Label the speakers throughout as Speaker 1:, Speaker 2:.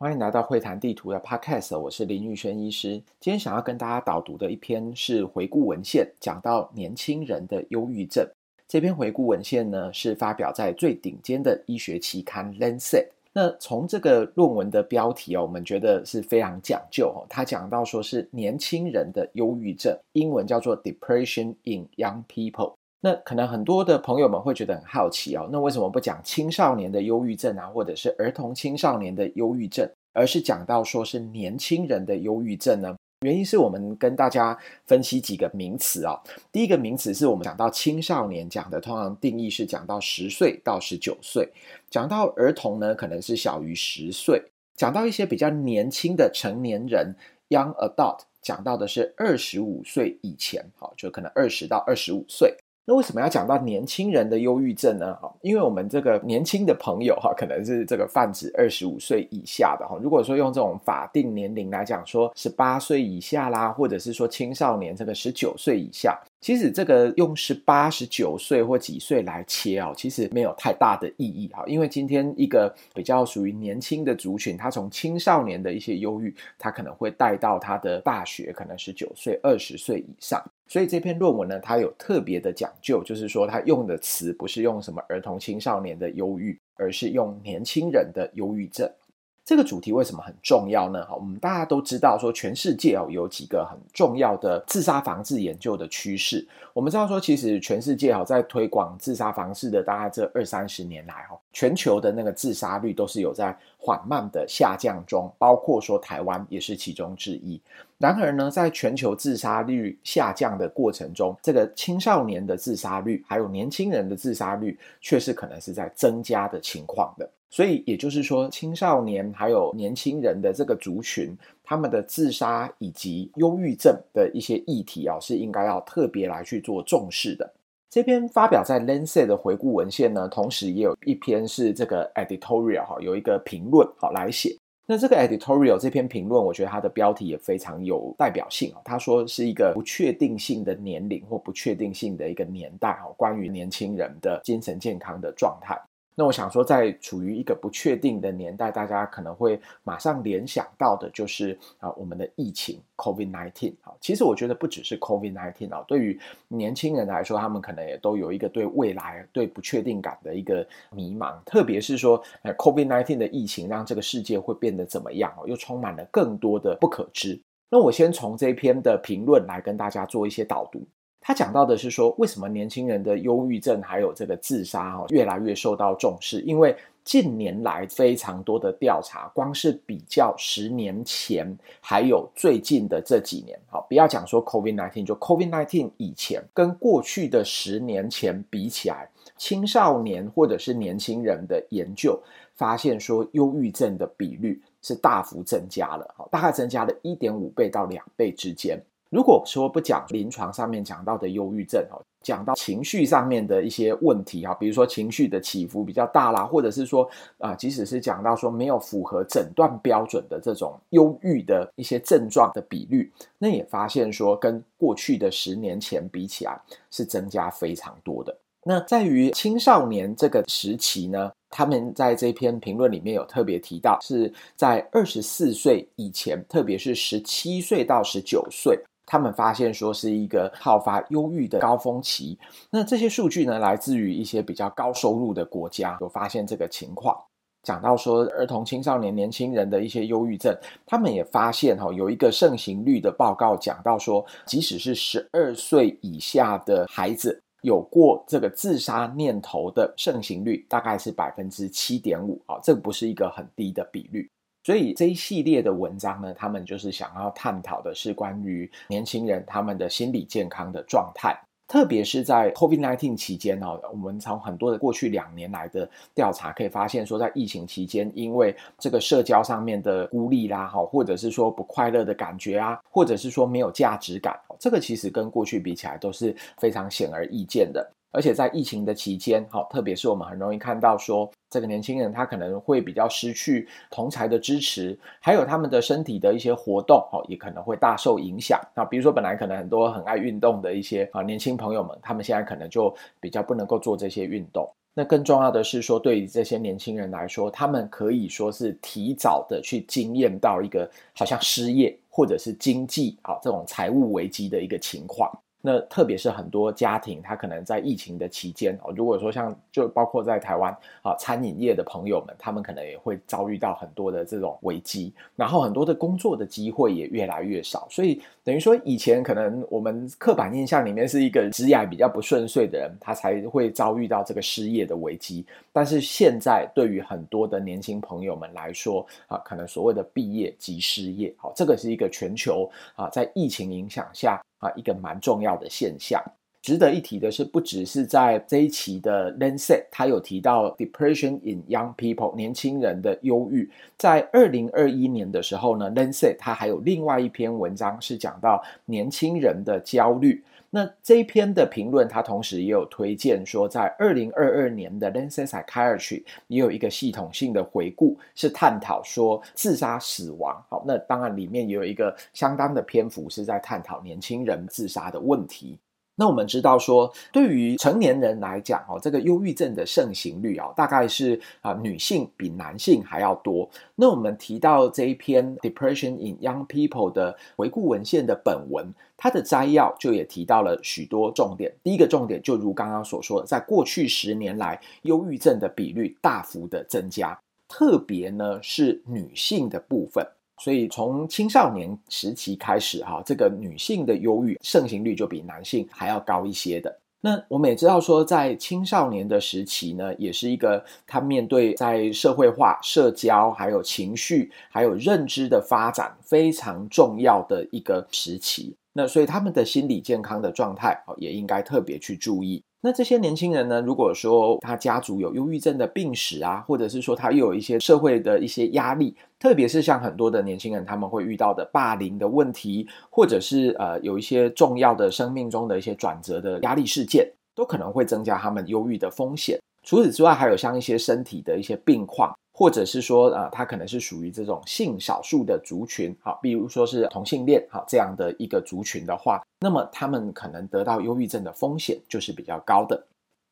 Speaker 1: 欢迎来到会谈地图的 Podcast，我是林玉轩医师。今天想要跟大家导读的一篇是回顾文献，讲到年轻人的忧郁症。这篇回顾文献呢，是发表在最顶尖的医学期刊《Lancet》。那从这个论文的标题哦，我们觉得是非常讲究哦。他讲到说是年轻人的忧郁症，英文叫做 Depression in Young People。那可能很多的朋友们会觉得很好奇哦，那为什么不讲青少年的忧郁症啊，或者是儿童青少年的忧郁症，而是讲到说是年轻人的忧郁症呢？原因是我们跟大家分析几个名词啊。第一个名词是我们讲到青少年讲的，通常定义是讲到十岁到十九岁，讲到儿童呢，可能是小于十岁，讲到一些比较年轻的成年人 （young adult），讲到的是二十五岁以前，好，就可能二十到二十五岁。那为什么要讲到年轻人的忧郁症呢？哈，因为我们这个年轻的朋友哈，可能是这个泛指二十五岁以下的哈。如果说用这种法定年龄来讲，说十八岁以下啦，或者是说青少年这个十九岁以下。其实这个用十八、十九岁或几岁来切哦，其实没有太大的意义哈。因为今天一个比较属于年轻的族群，他从青少年的一些忧郁，他可能会带到他的大学，可能十九岁、二十岁以上。所以这篇论文呢，它有特别的讲究，就是说它用的词不是用什么儿童、青少年的忧郁，而是用年轻人的忧郁症。这个主题为什么很重要呢？哈，我们大家都知道，说全世界哦有几个很重要的自杀防治研究的趋势。我们知道说，其实全世界哈在推广自杀防治的大概这二三十年来哈，全球的那个自杀率都是有在缓慢的下降中，包括说台湾也是其中之一。然而呢，在全球自杀率下降的过程中，这个青少年的自杀率还有年轻人的自杀率，却是可能是在增加的情况的。所以也就是说，青少年还有年轻人的这个族群，他们的自杀以及忧郁症的一些议题啊，是应该要特别来去做重视的。这篇发表在《Lancet》的回顾文献呢，同时也有一篇是这个 editorial 哈，有一个评论好来写。那这个 editorial 这篇评论，我觉得它的标题也非常有代表性啊。他说是一个不确定性的年龄或不确定性的一个年代哈，关于年轻人的精神健康的状态。那我想说，在处于一个不确定的年代，大家可能会马上联想到的就是啊，我们的疫情 COVID-19 啊。其实我觉得不只是 COVID-19 啊，对于年轻人来说，他们可能也都有一个对未来、对不确定感的一个迷茫。特别是说，呃，COVID-19 的疫情让这个世界会变得怎么样哦，又充满了更多的不可知。那我先从这篇的评论来跟大家做一些导读。他讲到的是说，为什么年轻人的忧郁症还有这个自杀哈，越来越受到重视？因为近年来非常多的调查，光是比较十年前还有最近的这几年，好，不要讲说 COVID-19，就 COVID-19 以前跟过去的十年前比起来，青少年或者是年轻人的研究发现说，忧郁症的比率是大幅增加了，好，大概增加了一点五倍到两倍之间。如果说不讲临床上面讲到的忧郁症哦，讲到情绪上面的一些问题哈，比如说情绪的起伏比较大啦，或者是说啊，即使是讲到说没有符合诊断标准的这种忧郁的一些症状的比率，那也发现说跟过去的十年前比起来是增加非常多的。那在于青少年这个时期呢，他们在这篇评论里面有特别提到，是在二十四岁以前，特别是十七岁到十九岁。他们发现说是一个好发忧郁的高峰期。那这些数据呢，来自于一些比较高收入的国家，有发现这个情况。讲到说儿童、青少年、年轻人的一些忧郁症，他们也发现哈，有一个盛行率的报告讲到说，即使是十二岁以下的孩子，有过这个自杀念头的盛行率大概是百分之七点五啊，这不是一个很低的比率。所以这一系列的文章呢，他们就是想要探讨的是关于年轻人他们的心理健康的状态，特别是在 COVID-19 期间哦，我们从很多的过去两年来的调查可以发现，说在疫情期间，因为这个社交上面的孤立啦，哈，或者是说不快乐的感觉啊，或者是说没有价值感，这个其实跟过去比起来都是非常显而易见的。而且在疫情的期间，哈，特别是我们很容易看到说，这个年轻人他可能会比较失去同侪的支持，还有他们的身体的一些活动，哈，也可能会大受影响。那比如说，本来可能很多很爱运动的一些啊年轻朋友们，他们现在可能就比较不能够做这些运动。那更重要的是说，对于这些年轻人来说，他们可以说是提早的去经验到一个好像失业或者是经济啊这种财务危机的一个情况。那特别是很多家庭，他可能在疫情的期间哦，如果说像就包括在台湾啊，餐饮业的朋友们，他们可能也会遭遇到很多的这种危机，然后很多的工作的机会也越来越少，所以等于说以前可能我们刻板印象里面是一个职业比较不顺遂的人，他才会遭遇到这个失业的危机，但是现在对于很多的年轻朋友们来说啊，可能所谓的毕业即失业，好，这个是一个全球啊，在疫情影响下。啊，一个蛮重要的现象。值得一提的是，不只是在这一期的 Lancet，他有提到 Depression in Young People 年轻人的忧郁。在二零二一年的时候呢，Lancet 他还有另外一篇文章是讲到年轻人的焦虑。那这一篇的评论，他同时也有推荐说，在二零二二年的 Lenses Psychiatry 也有一个系统性的回顾，是探讨说自杀死亡。好，那当然里面也有一个相当的篇幅是在探讨年轻人自杀的问题。那我们知道说，对于成年人来讲，哦，这个忧郁症的盛行率啊，大概是啊女性比男性还要多。那我们提到这一篇 Depression in Young People 的回顾文献的本文，它的摘要就也提到了许多重点。第一个重点就如刚刚所说的，在过去十年来，忧郁症的比率大幅的增加，特别呢是女性的部分。所以从青少年时期开始，哈，这个女性的忧郁盛行率就比男性还要高一些的。那我们也知道说，在青少年的时期呢，也是一个他面对在社会化、社交、还有情绪、还有认知的发展非常重要的一个时期。那所以他们的心理健康的状态，哦，也应该特别去注意。那这些年轻人呢，如果说他家族有忧郁症的病史啊，或者是说他又有一些社会的一些压力，特别是像很多的年轻人他们会遇到的霸凌的问题，或者是呃有一些重要的生命中的一些转折的压力事件，都可能会增加他们忧郁的风险。除此之外，还有像一些身体的一些病况。或者是说，呃，他可能是属于这种性少数的族群，好，比如说是同性恋，好，这样的一个族群的话，那么他们可能得到忧郁症的风险就是比较高的。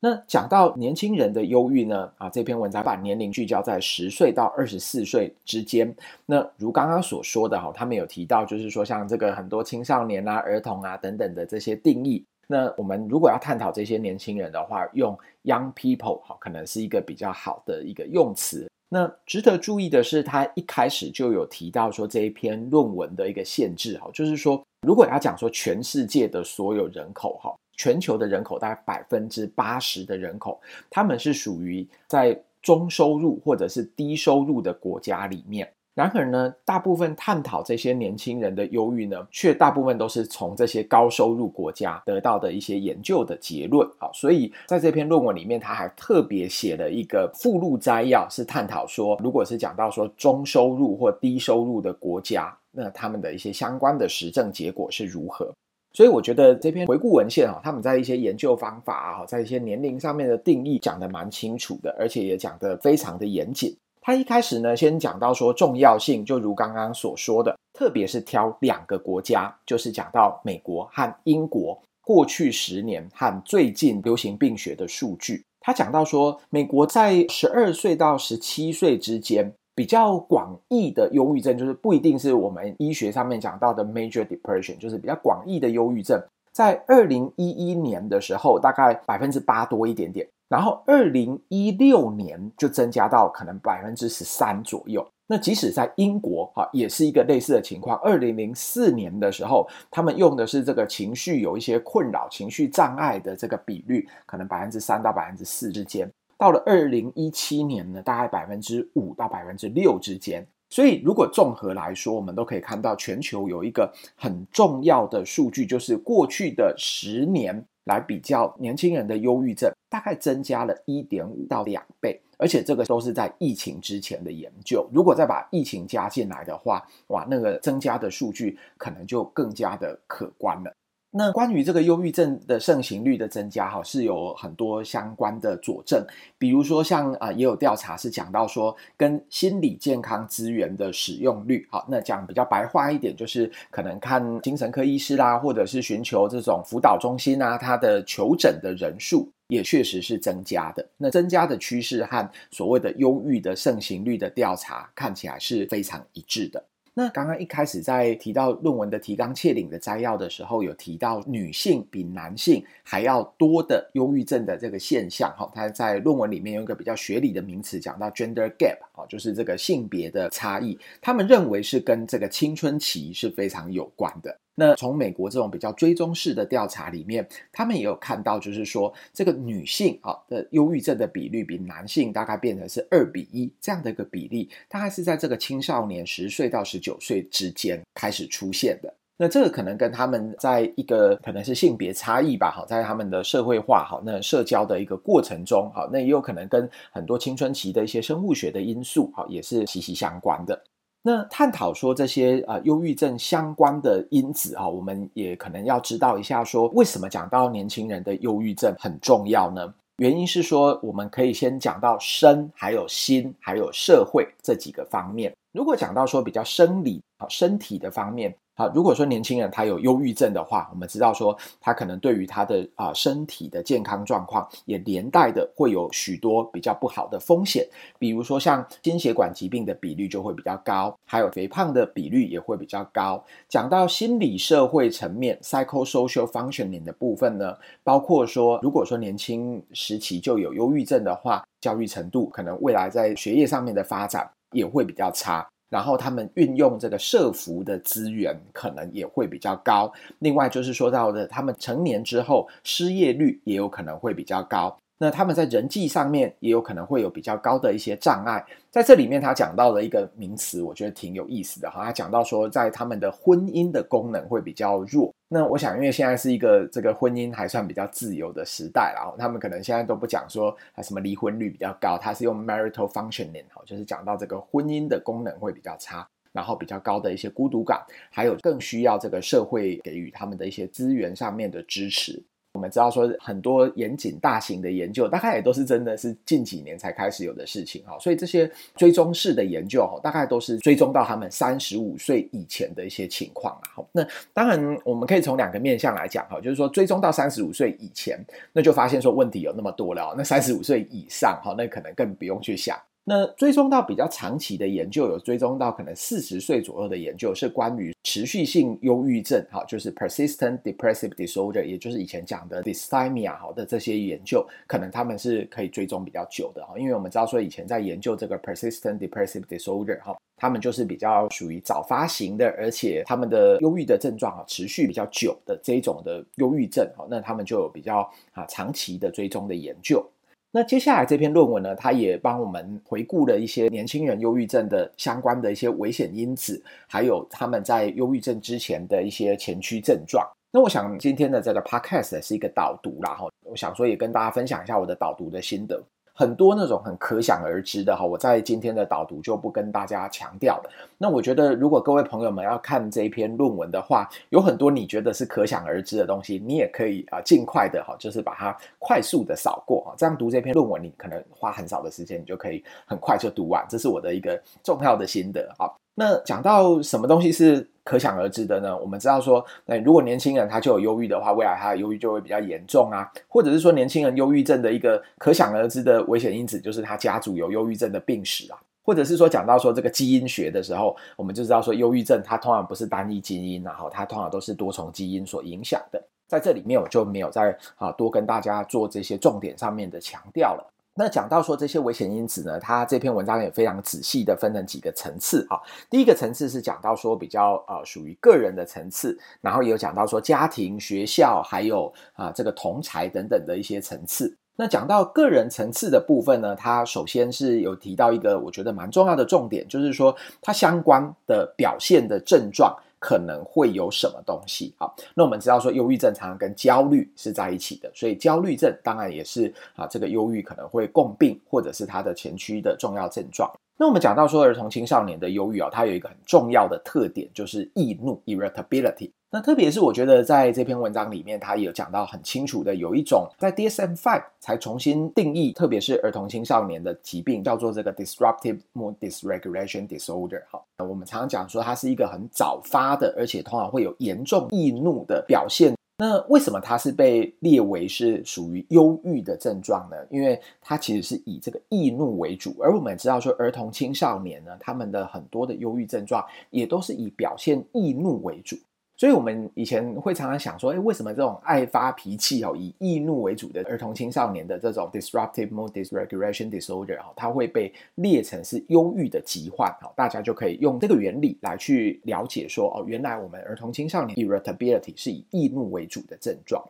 Speaker 1: 那讲到年轻人的忧郁呢，啊，这篇文章把年龄聚焦在十岁到二十四岁之间。那如刚刚所说的哈，他们有提到，就是说像这个很多青少年啊、儿童啊等等的这些定义。那我们如果要探讨这些年轻人的话，用 young people 好，可能是一个比较好的一个用词。那值得注意的是，他一开始就有提到说，这一篇论文的一个限制哈，就是说，如果要讲说全世界的所有人口哈，全球的人口大概百分之八十的人口，他们是属于在中收入或者是低收入的国家里面。然而呢，大部分探讨这些年轻人的忧郁呢，却大部分都是从这些高收入国家得到的一些研究的结论好。所以在这篇论文里面，他还特别写了一个附录摘要，是探讨说，如果是讲到说中收入或低收入的国家，那他们的一些相关的实证结果是如何。所以我觉得这篇回顾文献啊，他们在一些研究方法啊，在一些年龄上面的定义讲得蛮清楚的，而且也讲得非常的严谨。他一开始呢，先讲到说重要性，就如刚刚所说的，特别是挑两个国家，就是讲到美国和英国过去十年和最近流行病学的数据。他讲到说，美国在十二岁到十七岁之间，比较广义的忧郁症，就是不一定是我们医学上面讲到的 major depression，就是比较广义的忧郁症，在二零一一年的时候，大概百分之八多一点点。然后，二零一六年就增加到可能百分之十三左右。那即使在英国，哈，也是一个类似的情况。二零零四年的时候，他们用的是这个情绪有一些困扰、情绪障碍的这个比率，可能百分之三到百分之四之间。到了二零一七年呢，大概百分之五到百分之六之间。所以，如果综合来说，我们都可以看到，全球有一个很重要的数据，就是过去的十年。来比较年轻人的忧郁症，大概增加了一点五到两倍，而且这个都是在疫情之前的研究。如果再把疫情加进来的话，哇，那个增加的数据可能就更加的可观了。那关于这个忧郁症的盛行率的增加，哈，是有很多相关的佐证。比如说像，啊，也有调查是讲到说，跟心理健康资源的使用率，好，那讲比较白话一点，就是可能看精神科医师啦，或者是寻求这种辅导中心啊，他的求诊的人数，也确实是增加的。那增加的趋势和所谓的忧郁的盛行率的调查看起来是非常一致的。那刚刚一开始在提到论文的提纲挈领的摘要的时候，有提到女性比男性还要多的忧郁症的这个现象，哈，他在论文里面用一个比较学理的名词讲到 gender gap，哦，就是这个性别的差异，他们认为是跟这个青春期是非常有关的。那从美国这种比较追踪式的调查里面，他们也有看到，就是说这个女性啊的忧郁症的比率比男性大概变成是二比一这样的一个比例，大概是在这个青少年十岁到十九岁之间开始出现的。那这个可能跟他们在一个可能是性别差异吧，好，在他们的社会化好，那社交的一个过程中，好，那也有可能跟很多青春期的一些生物学的因素，好，也是息息相关的。那探讨说这些呃忧郁症相关的因子啊，我们也可能要知道一下，说为什么讲到年轻人的忧郁症很重要呢？原因是说，我们可以先讲到身，还有心，还有社会这几个方面。如果讲到说比较生理啊身体的方面。好，如果说年轻人他有忧郁症的话，我们知道说他可能对于他的啊身体的健康状况也连带的会有许多比较不好的风险，比如说像心血管疾病的比率就会比较高，还有肥胖的比率也会比较高。讲到心理社会层面 （psychosocial functioning） 的部分呢，包括说如果说年轻时期就有忧郁症的话，教育程度可能未来在学业上面的发展也会比较差。然后他们运用这个社福的资源，可能也会比较高。另外就是说到的，他们成年之后失业率也有可能会比较高。那他们在人际上面也有可能会有比较高的一些障碍，在这里面他讲到了一个名词，我觉得挺有意思的哈。他讲到说，在他们的婚姻的功能会比较弱。那我想，因为现在是一个这个婚姻还算比较自由的时代，然后他们可能现在都不讲说啊什么离婚率比较高，他是用 marital functioning 哈，就是讲到这个婚姻的功能会比较差，然后比较高的一些孤独感，还有更需要这个社会给予他们的一些资源上面的支持。我们知道说很多严谨大型的研究，大概也都是真的是近几年才开始有的事情哈，所以这些追踪式的研究哈，大概都是追踪到他们三十五岁以前的一些情况啊。好，那当然我们可以从两个面向来讲哈，就是说追踪到三十五岁以前，那就发现说问题有那么多了，那三十五岁以上哈，那可能更不用去想。那追踪到比较长期的研究，有追踪到可能四十岁左右的研究，是关于持续性忧郁症，哈，就是 persistent depressive disorder，也就是以前讲的 dysthymia，好的这些研究，可能他们是可以追踪比较久的，哈，因为我们知道说以前在研究这个 persistent depressive disorder，哈，他们就是比较属于早发型的，而且他们的忧郁的症状啊持续比较久的这一种的忧郁症，哈，那他们就有比较啊长期的追踪的研究。那接下来这篇论文呢，它也帮我们回顾了一些年轻人忧郁症的相关的一些危险因子，还有他们在忧郁症之前的一些前驱症状。那我想今天的这个 podcast 是一个导读啦，哈，我想说也跟大家分享一下我的导读的心得。很多那种很可想而知的哈，我在今天的导读就不跟大家强调了。那我觉得，如果各位朋友们要看这一篇论文的话，有很多你觉得是可想而知的东西，你也可以啊尽快的哈，就是把它快速的扫过哈。这样读这篇论文，你可能花很少的时间，你就可以很快就读完。这是我的一个重要的心得啊。那讲到什么东西是可想而知的呢？我们知道说，那如果年轻人他就有忧郁的话，未来他的忧郁就会比较严重啊。或者是说，年轻人忧郁症的一个可想而知的危险因子，就是他家族有忧郁症的病史啊。或者是说，讲到说这个基因学的时候，我们就知道说，忧郁症它通常不是单一基因，然后它通常都是多重基因所影响的。在这里面，我就没有再啊多跟大家做这些重点上面的强调了。那讲到说这些危险因子呢，它这篇文章也非常仔细的分成几个层次啊。第一个层次是讲到说比较呃属于个人的层次，然后也有讲到说家庭、学校，还有啊这个同才等等的一些层次。那讲到个人层次的部分呢，它首先是有提到一个我觉得蛮重要的重点，就是说它相关的表现的症状。可能会有什么东西？好，那我们知道说，忧郁症常常跟焦虑是在一起的，所以焦虑症当然也是啊，这个忧郁可能会共病，或者是它的前驱的重要症状。那我们讲到说，儿童青少年的忧郁啊，它有一个很重要的特点，就是易怒 （irritability）。那特别是我觉得在这篇文章里面，它也有讲到很清楚的，有一种在 DSM-5 才重新定义，特别是儿童青少年的疾病，叫做这个 Disruptive Mood Dysregulation Disorder。好，那我们常常讲说，它是一个很早发的，而且通常会有严重易怒的表现。那为什么它是被列为是属于忧郁的症状呢？因为它其实是以这个易怒为主，而我们知道说儿童青少年呢，他们的很多的忧郁症状也都是以表现易怒为主。所以，我们以前会常常想说，诶，为什么这种爱发脾气哦，以易怒为主的儿童青少年的这种 disruptive mood dysregulation disorder 哦，它会被列成是忧郁的疾患？哦，大家就可以用这个原理来去了解说，哦，原来我们儿童青少年 irritability 是以易怒为主的症状。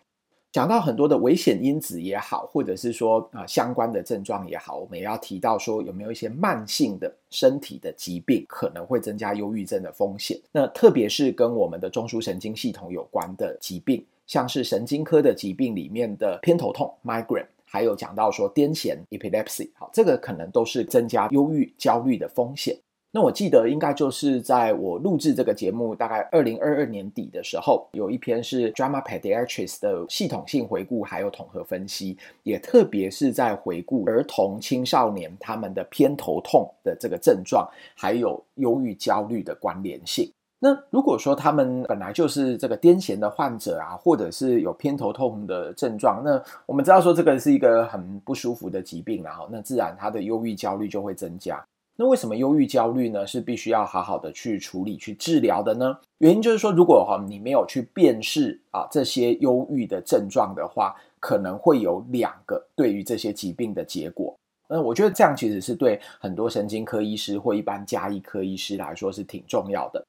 Speaker 1: 讲到很多的危险因子也好，或者是说啊、相关的症状也好，我们也要提到说有没有一些慢性的身体的疾病可能会增加忧郁症的风险。那特别是跟我们的中枢神经系统有关的疾病，像是神经科的疾病里面的偏头痛 （migraine），还有讲到说癫痫 （epilepsy），好，这个可能都是增加忧郁、焦虑的风险。那我记得应该就是在我录制这个节目，大概二零二二年底的时候，有一篇是 Drama Pediatrics 的系统性回顾，还有统合分析，也特别是在回顾儿童青少年他们的偏头痛的这个症状，还有忧郁焦虑的关联性。那如果说他们本来就是这个癫痫的患者啊，或者是有偏头痛的症状，那我们知道说这个是一个很不舒服的疾病，然后那自然他的忧郁焦虑就会增加。那为什么忧郁焦虑呢？是必须要好好的去处理、去治疗的呢？原因就是说，如果哈你没有去辨识啊这些忧郁的症状的话，可能会有两个对于这些疾病的结果。那我觉得这样其实是对很多神经科医师或一般家医科医师来说是挺重要的。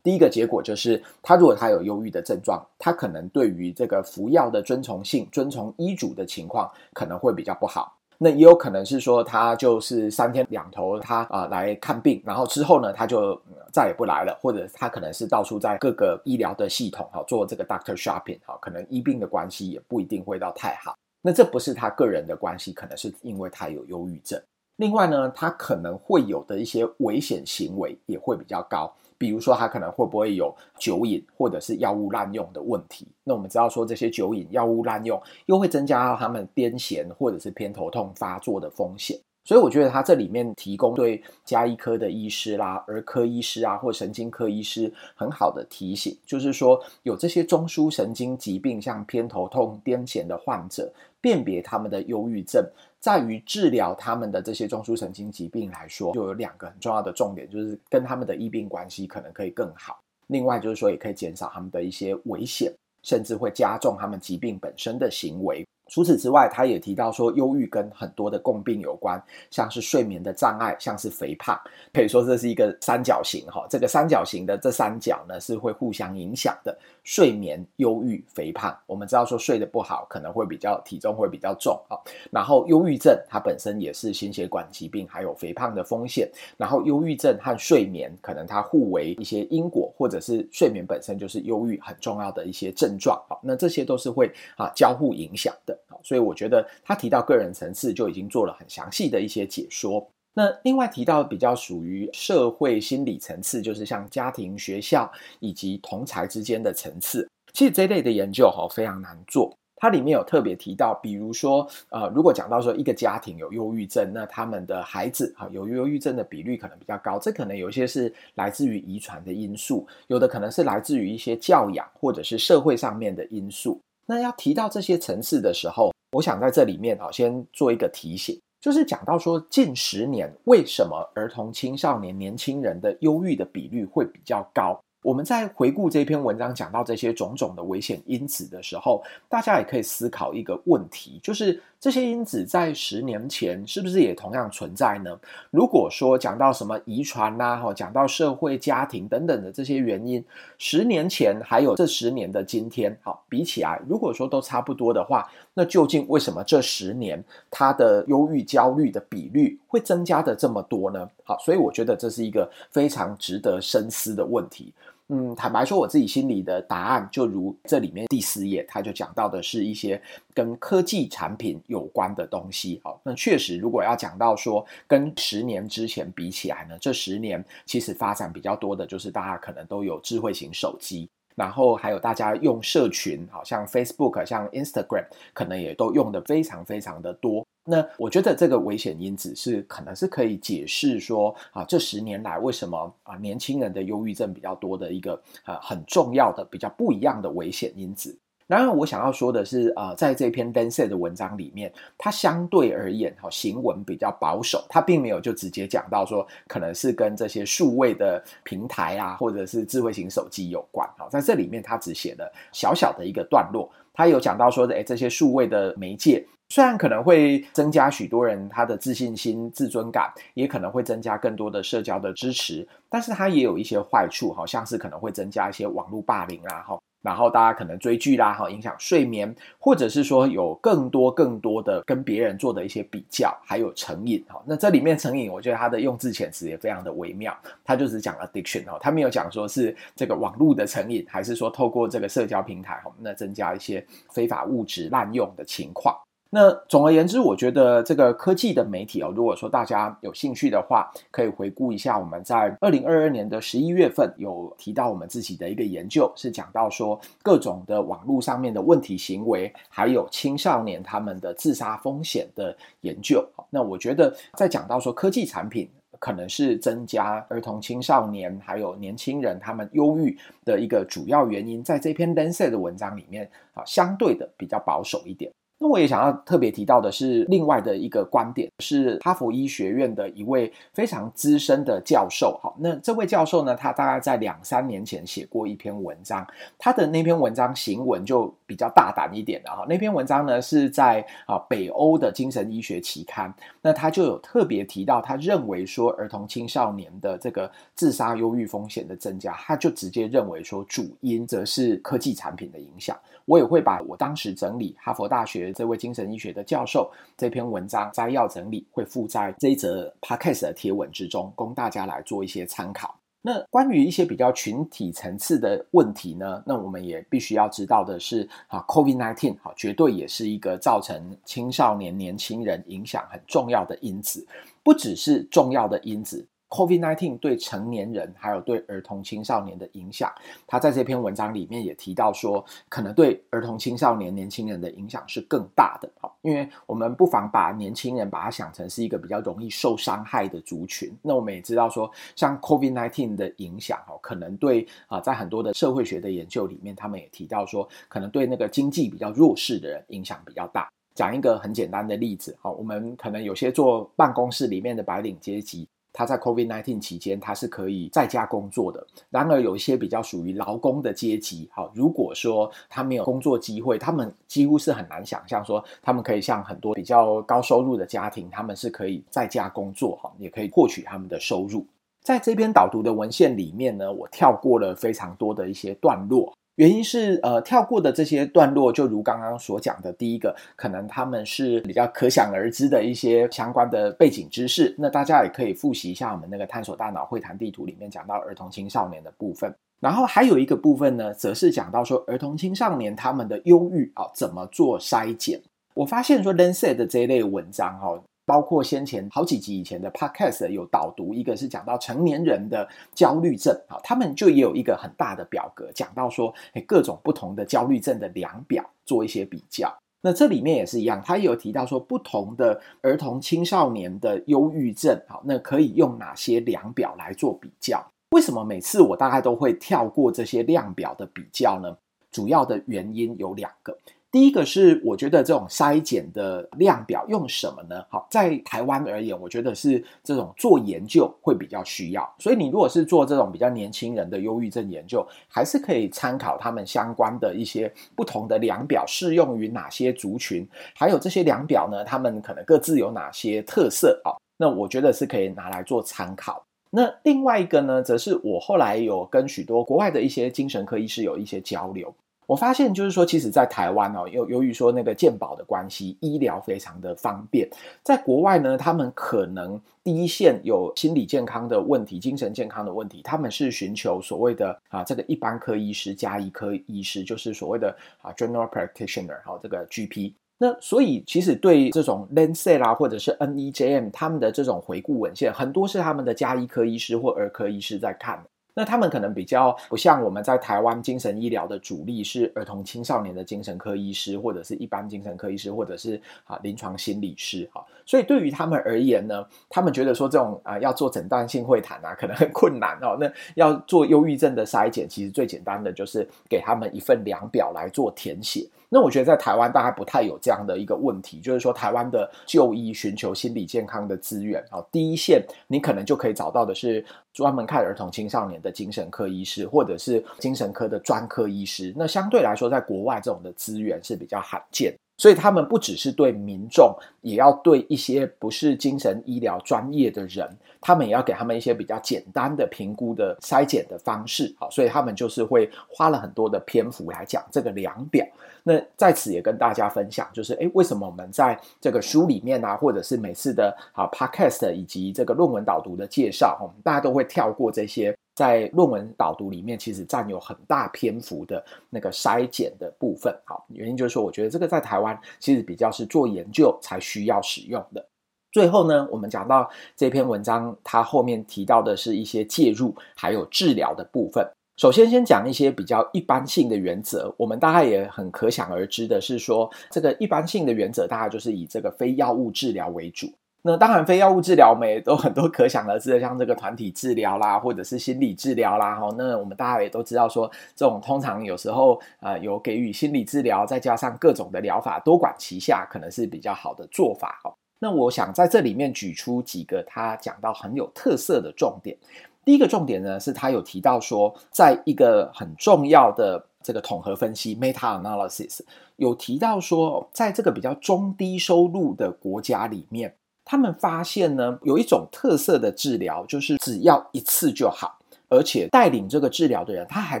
Speaker 1: 第一个结果就是，他如果他有忧郁的症状，他可能对于这个服药的遵从性、遵从医嘱的情况可能会比较不好。那也有可能是说，他就是三天两头他啊、来看病，然后之后呢，他就再也不来了，或者他可能是到处在各个医疗的系统哈做这个 doctor shopping 哈，可能医病的关系也不一定会到太好。那这不是他个人的关系，可能是因为他有忧郁症。另外呢，他可能会有的一些危险行为也会比较高。比如说，他可能会不会有酒瘾或者是药物滥用的问题？那我们知道说，这些酒瘾、药物滥用又会增加到他们癫痫或者是偏头痛发作的风险。所以，我觉得他这里面提供对家医科的医师啦、儿科医师啊，或神经科医师很好的提醒，就是说有这些中枢神经疾病，像偏头痛、癫痫的患者，辨别他们的忧郁症。在于治疗他们的这些中枢神经疾病来说，就有两个很重要的重点，就是跟他们的医病关系可能可以更好。另外就是说，也可以减少他们的一些危险，甚至会加重他们疾病本身的行为。除此之外，他也提到说，忧郁跟很多的共病有关，像是睡眠的障碍，像是肥胖，可以说这是一个三角形哈。这个三角形的这三角呢，是会互相影响的。睡眠、忧郁、肥胖，我们知道说睡得不好，可能会比较体重会比较重啊。然后忧郁症它本身也是心血管疾病，还有肥胖的风险。然后忧郁症和睡眠可能它互为一些因果，或者是睡眠本身就是忧郁很重要的一些症状啊。那这些都是会啊交互影响的。所以我觉得他提到个人层次就已经做了很详细的一些解说。那另外提到比较属于社会心理层次，就是像家庭、学校以及同才之间的层次。其实这类的研究哈非常难做。它里面有特别提到，比如说呃，如果讲到说一个家庭有忧郁症，那他们的孩子哈有忧郁症的比率可能比较高。这可能有一些是来自于遗传的因素，有的可能是来自于一些教养或者是社会上面的因素。那要提到这些层次的时候，我想在这里面啊，先做一个提醒，就是讲到说近十年为什么儿童、青少年、年轻人的忧郁的比率会比较高。我们在回顾这篇文章讲到这些种种的危险因子的时候，大家也可以思考一个问题，就是这些因子在十年前是不是也同样存在呢？如果说讲到什么遗传呐，哈，讲到社会、家庭等等的这些原因，十年前还有这十年的今天，好，比起来，如果说都差不多的话，那究竟为什么这十年它的忧郁、焦虑的比率会增加的这么多呢？好，所以我觉得这是一个非常值得深思的问题。嗯，坦白说，我自己心里的答案就如这里面第四页，他就讲到的是一些跟科技产品有关的东西。好，那确实，如果要讲到说跟十年之前比起来呢，这十年其实发展比较多的就是大家可能都有智慧型手机。然后还有大家用社群，好像 Facebook、像 Instagram，可能也都用的非常非常的多。那我觉得这个危险因子是可能是可以解释说啊，这十年来为什么啊年轻人的忧郁症比较多的一个啊很重要的比较不一样的危险因子。然而，我想要说的是，呃，在这篇 Dance 的文章里面，它相对而言，哈，行文比较保守，它并没有就直接讲到说，可能是跟这些数位的平台啊，或者是智慧型手机有关，哈，在这里面，它只写了小小的一个段落，它有讲到说，诶，这些数位的媒介虽然可能会增加许多人他的自信心、自尊感，也可能会增加更多的社交的支持，但是它也有一些坏处，好像是可能会增加一些网络霸凌啊，哈。然后大家可能追剧啦，哈，影响睡眠，或者是说有更多更多的跟别人做的一些比较，还有成瘾，哈。那这里面成瘾，我觉得它的用字遣词也非常的微妙，它就只讲 addiction，哈，它没有讲说是这个网络的成瘾，还是说透过这个社交平台，哈，那增加一些非法物质滥用的情况。那总而言之，我觉得这个科技的媒体哦，如果说大家有兴趣的话，可以回顾一下我们在二零二二年的十一月份有提到我们自己的一个研究，是讲到说各种的网络上面的问题行为，还有青少年他们的自杀风险的研究。那我觉得在讲到说科技产品可能是增加儿童、青少年还有年轻人他们忧郁的一个主要原因，在这篇 Lancet 的文章里面啊，相对的比较保守一点。那我也想要特别提到的是，另外的一个观点是哈佛医学院的一位非常资深的教授。好，那这位教授呢，他大概在两三年前写过一篇文章，他的那篇文章行文就比较大胆一点的哈。那篇文章呢是在啊北欧的精神医学期刊，那他就有特别提到，他认为说儿童青少年的这个自杀忧郁风险的增加，他就直接认为说主因则是科技产品的影响。我也会把我当时整理哈佛大学这位精神医学的教授这篇文章摘要整理，会附在这一则 podcast 的贴文之中，供大家来做一些参考。那关于一些比较群体层次的问题呢，那我们也必须要知道的是啊，COVID-19 啊，绝对也是一个造成青少年年轻人影响很重要的因子，不只是重要的因子。COVID-19 对成年人还有对儿童青少年的影响，他在这篇文章里面也提到说，可能对儿童青少年年轻人的影响是更大的。好，因为我们不妨把年轻人把它想成是一个比较容易受伤害的族群。那我们也知道说，像 COVID-19 的影响，哦，可能对啊，在很多的社会学的研究里面，他们也提到说，可能对那个经济比较弱势的人影响比较大。讲一个很简单的例子，好，我们可能有些坐办公室里面的白领阶级。他在 COVID-19 期间，他是可以在家工作的。然而，有一些比较属于劳工的阶级，好，如果说他没有工作机会，他们几乎是很难想象说，他们可以像很多比较高收入的家庭，他们是可以在家工作，哈，也可以获取他们的收入。在这篇导读的文献里面呢，我跳过了非常多的一些段落。原因是，呃，跳过的这些段落，就如刚刚所讲的，第一个，可能他们是比较可想而知的一些相关的背景知识。那大家也可以复习一下我们那个探索大脑会谈地图里面讲到儿童青少年的部分。然后还有一个部分呢，则是讲到说儿童青少年他们的忧郁啊，怎么做筛检。我发现说 Lancet 的这一类文章哈。包括先前好几集以前的 podcast 有导读，一个是讲到成年人的焦虑症啊，他们就也有一个很大的表格，讲到说，诶，各种不同的焦虑症的量表做一些比较。那这里面也是一样，他也有提到说，不同的儿童青少年的忧郁症，好，那可以用哪些量表来做比较？为什么每次我大概都会跳过这些量表的比较呢？主要的原因有两个。第一个是，我觉得这种筛检的量表用什么呢？好，在台湾而言，我觉得是这种做研究会比较需要。所以你如果是做这种比较年轻人的忧郁症研究，还是可以参考他们相关的一些不同的量表适用于哪些族群，还有这些量表呢，他们可能各自有哪些特色啊？那我觉得是可以拿来做参考。那另外一个呢，则是我后来有跟许多国外的一些精神科医师有一些交流。我发现就是说，其实，在台湾哦，由由于说那个健保的关系，医疗非常的方便。在国外呢，他们可能第一线有心理健康的问题、精神健康的问题，他们是寻求所谓的啊这个一般科医师加医科医师，就是所谓的啊 general practitioner，好这个 GP。那所以其实对这种 Lancet 啦，或者是 NEJM 他们的这种回顾文献，很多是他们的加医科医师或儿科医师在看的。那他们可能比较不像我们在台湾精神医疗的主力是儿童青少年的精神科医师，或者是一般精神科医师，或者是啊临床心理师哈。所以对于他们而言呢，他们觉得说这种啊要做诊断性会谈啊，可能很困难哦。那要做忧郁症的筛检，其实最简单的就是给他们一份量表来做填写。那我觉得在台湾大家不太有这样的一个问题，就是说台湾的就医寻求心理健康的资源啊，第一线你可能就可以找到的是专门看儿童青少年的精神科医师，或者是精神科的专科医师。那相对来说，在国外这种的资源是比较罕见。所以他们不只是对民众，也要对一些不是精神医疗专业的人，他们也要给他们一些比较简单的评估的筛检的方式。好，所以他们就是会花了很多的篇幅来讲这个量表。那在此也跟大家分享，就是诶，为什么我们在这个书里面啊，或者是每次的啊 podcast 以及这个论文导读的介绍，我们大家都会跳过这些。在论文导读里面，其实占有很大篇幅的那个筛检的部分。好，原因就是说，我觉得这个在台湾其实比较是做研究才需要使用的。最后呢，我们讲到这篇文章，它后面提到的是一些介入还有治疗的部分。首先，先讲一些比较一般性的原则。我们大概也很可想而知的是说，这个一般性的原则大概就是以这个非药物治疗为主。那当然，非药物治疗我们也都很多可想而知的，像这个团体治疗啦，或者是心理治疗啦。哈，那我们大家也都知道说，这种通常有时候呃有给予心理治疗，再加上各种的疗法，多管齐下，可能是比较好的做法。哈，那我想在这里面举出几个他讲到很有特色的重点。第一个重点呢，是他有提到说，在一个很重要的这个统合分析 （meta analysis） 有提到说，在这个比较中低收入的国家里面。他们发现呢，有一种特色的治疗，就是只要一次就好，而且带领这个治疗的人，他还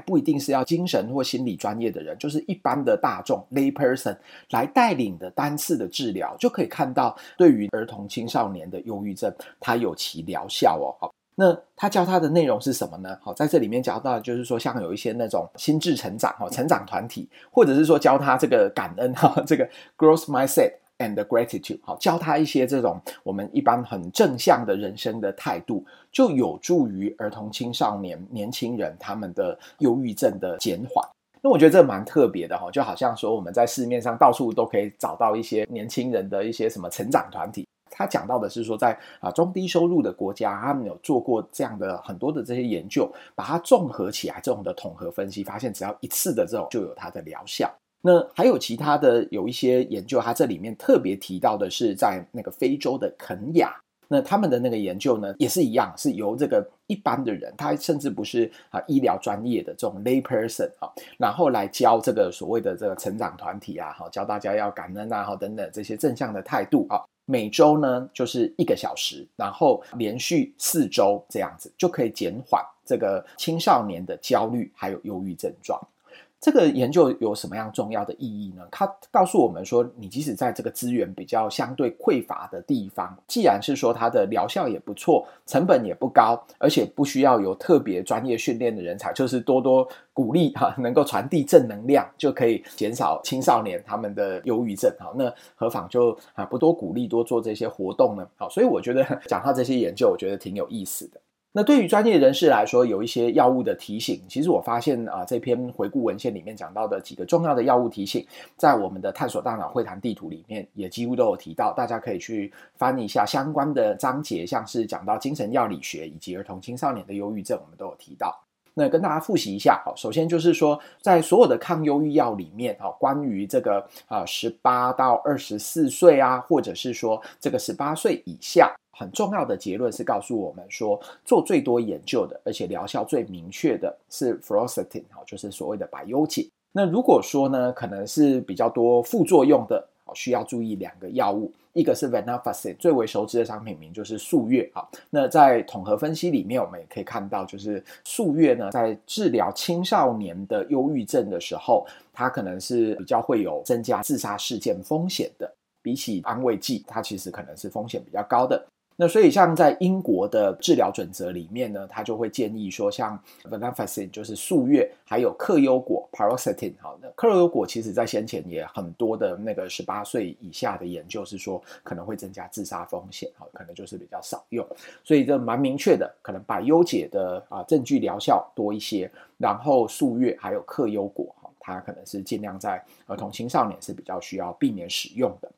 Speaker 1: 不一定是要精神或心理专业的人，就是一般的大众 lay person 来带领的单次的治疗，就可以看到对于儿童青少年的忧郁症，它有其疗效哦。好，那他教他的内容是什么呢？好，在这里面讲到就是说，像有一些那种心智成长哦，成长团体，或者是说教他这个感恩哈，这个 growth mindset。And gratitude，好，教他一些这种我们一般很正向的人生的态度，就有助于儿童、青少年、年轻人他们的忧郁症的减缓。那我觉得这蛮特别的哈，就好像说我们在市面上到处都可以找到一些年轻人的一些什么成长团体。他讲到的是说，在啊中低收入的国家，他们有做过这样的很多的这些研究，把它综合起来，这种的统合分析，发现只要一次的这种就有它的疗效。那还有其他的有一些研究，它这里面特别提到的是在那个非洲的肯亚，那他们的那个研究呢，也是一样，是由这个一般的人，他甚至不是啊医疗专业的这种 lay person 啊，然后来教这个所谓的这个成长团体啊，好，教大家要感恩啊，好等等这些正向的态度啊，每周呢就是一个小时，然后连续四周这样子，就可以减缓这个青少年的焦虑还有忧郁症状。这个研究有什么样重要的意义呢？它告诉我们说，你即使在这个资源比较相对匮乏的地方，既然是说它的疗效也不错，成本也不高，而且不需要有特别专业训练的人才，就是多多鼓励哈，能够传递正能量，就可以减少青少年他们的忧郁症。好，那何妨就啊不多鼓励，多做这些活动呢？好，所以我觉得 讲到这些研究，我觉得挺有意思的。那对于专业人士来说，有一些药物的提醒。其实我发现啊，这篇回顾文献里面讲到的几个重要的药物提醒，在我们的探索大脑会谈地图里面也几乎都有提到。大家可以去翻一下相关的章节，像是讲到精神药理学以及儿童青少年的忧郁症，我们都有提到。那跟大家复习一下，好，首先就是说，在所有的抗忧郁药里面，啊，关于这个啊十八到二十四岁啊，或者是说这个十八岁以下。很重要的结论是告诉我们说，做最多研究的，而且疗效最明确的是 fluoxetine，就是所谓的百忧解。那如果说呢，可能是比较多副作用的，需要注意两个药物，一个是 venlafaxine，最为熟知的商品名就是速乐啊。那在统合分析里面，我们也可以看到，就是速乐呢，在治疗青少年的忧郁症的时候，它可能是比较会有增加自杀事件风险的，比起安慰剂，它其实可能是风险比较高的。那所以像在英国的治疗准则里面呢，他就会建议说，像 v e n a f a s i n 就是速月，还有克优果 paroxetine 好的，克优果其实在先前也很多的那个十八岁以下的研究是说可能会增加自杀风险，好，可能就是比较少用，所以这蛮明确的，可能百忧解的啊证据疗效多一些，然后速月还有克优果哈，它可能是尽量在儿童青少年是比较需要避免使用的。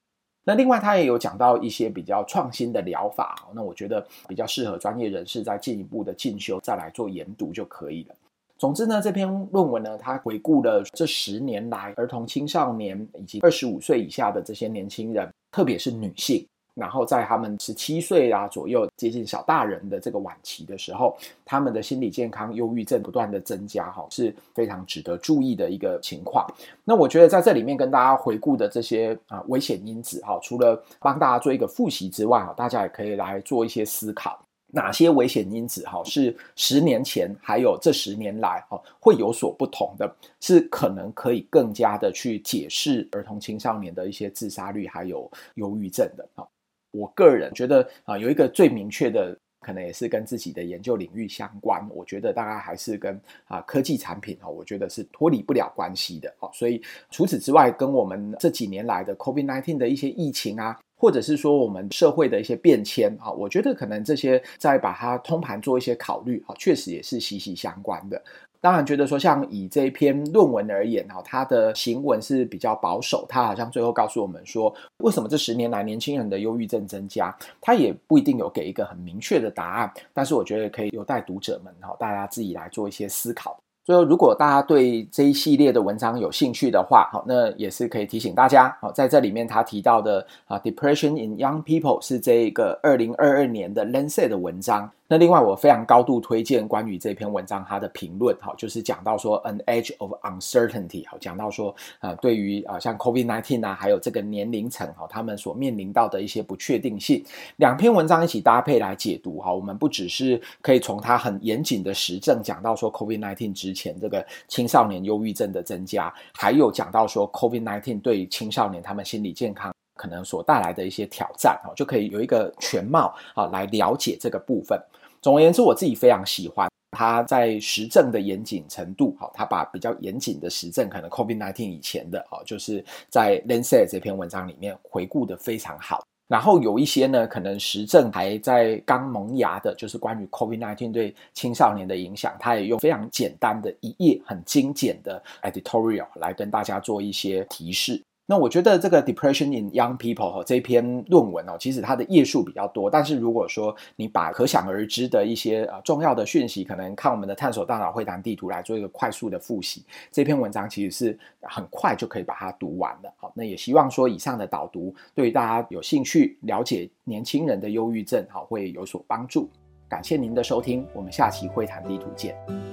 Speaker 1: 那另外，他也有讲到一些比较创新的疗法，那我觉得比较适合专业人士再进一步的进修，再来做研读就可以了。总之呢，这篇论文呢，他回顾了这十年来儿童、青少年以及二十五岁以下的这些年轻人，特别是女性。然后在他们十七岁啊左右，接近小大人的这个晚期的时候，他们的心理健康、忧郁症不断的增加，哈，是非常值得注意的一个情况。那我觉得在这里面跟大家回顾的这些啊危险因子，哈，除了帮大家做一个复习之外，哈，大家也可以来做一些思考，哪些危险因子，哈，是十年前还有这十年来，哈，会有所不同的，是可能可以更加的去解释儿童青少年的一些自杀率还有忧郁症的，哈。我个人觉得啊，有一个最明确的，可能也是跟自己的研究领域相关。我觉得大概还是跟啊科技产品啊，我觉得是脱离不了关系的啊。所以除此之外，跟我们这几年来的 COVID-19 的一些疫情啊，或者是说我们社会的一些变迁啊，我觉得可能这些再把它通盘做一些考虑啊，确实也是息息相关的。当然，觉得说像以这一篇论文而言，哈，它的行文是比较保守。它好像最后告诉我们说，为什么这十年来年轻人的忧郁症增加，它也不一定有给一个很明确的答案。但是我觉得可以有待读者们哈，大家自己来做一些思考。最后，如果大家对这一系列的文章有兴趣的话，好，那也是可以提醒大家，好，在这里面他提到的啊，Depression in Young People 是这一个二零二二年的 Lancet 的文章。那另外，我非常高度推荐关于这篇文章它的评论，哈，就是讲到说 An Age of Uncertainty，好，讲到说，呃，对于啊像 COVID-19 啊，还有这个年龄层，哈，他们所面临到的一些不确定性，两篇文章一起搭配来解读，哈，我们不只是可以从它很严谨的实证讲到说 COVID-19 之前这个青少年忧郁症的增加，还有讲到说 COVID-19 对青少年他们心理健康可能所带来的一些挑战，哈，就可以有一个全貌啊来了解这个部分。总而言之，我自己非常喜欢他在实证的严谨程度。好，他把比较严谨的实证，可能 COVID-19 以前的，就是在 Lancet 这篇文章里面回顾得非常好。然后有一些呢，可能实证还在刚萌芽的，就是关于 COVID-19 对青少年的影响，他也用非常简单的一页很精简的 editorial 来跟大家做一些提示。那我觉得这个 Depression in Young People 哈，这篇论文哦，其实它的页数比较多，但是如果说你把可想而知的一些呃重要的讯息，可能看我们的探索大脑会谈地图来做一个快速的复习，这篇文章其实是很快就可以把它读完的。好，那也希望说以上的导读对于大家有兴趣了解年轻人的忧郁症，好，会有所帮助。感谢您的收听，我们下期会谈地图见。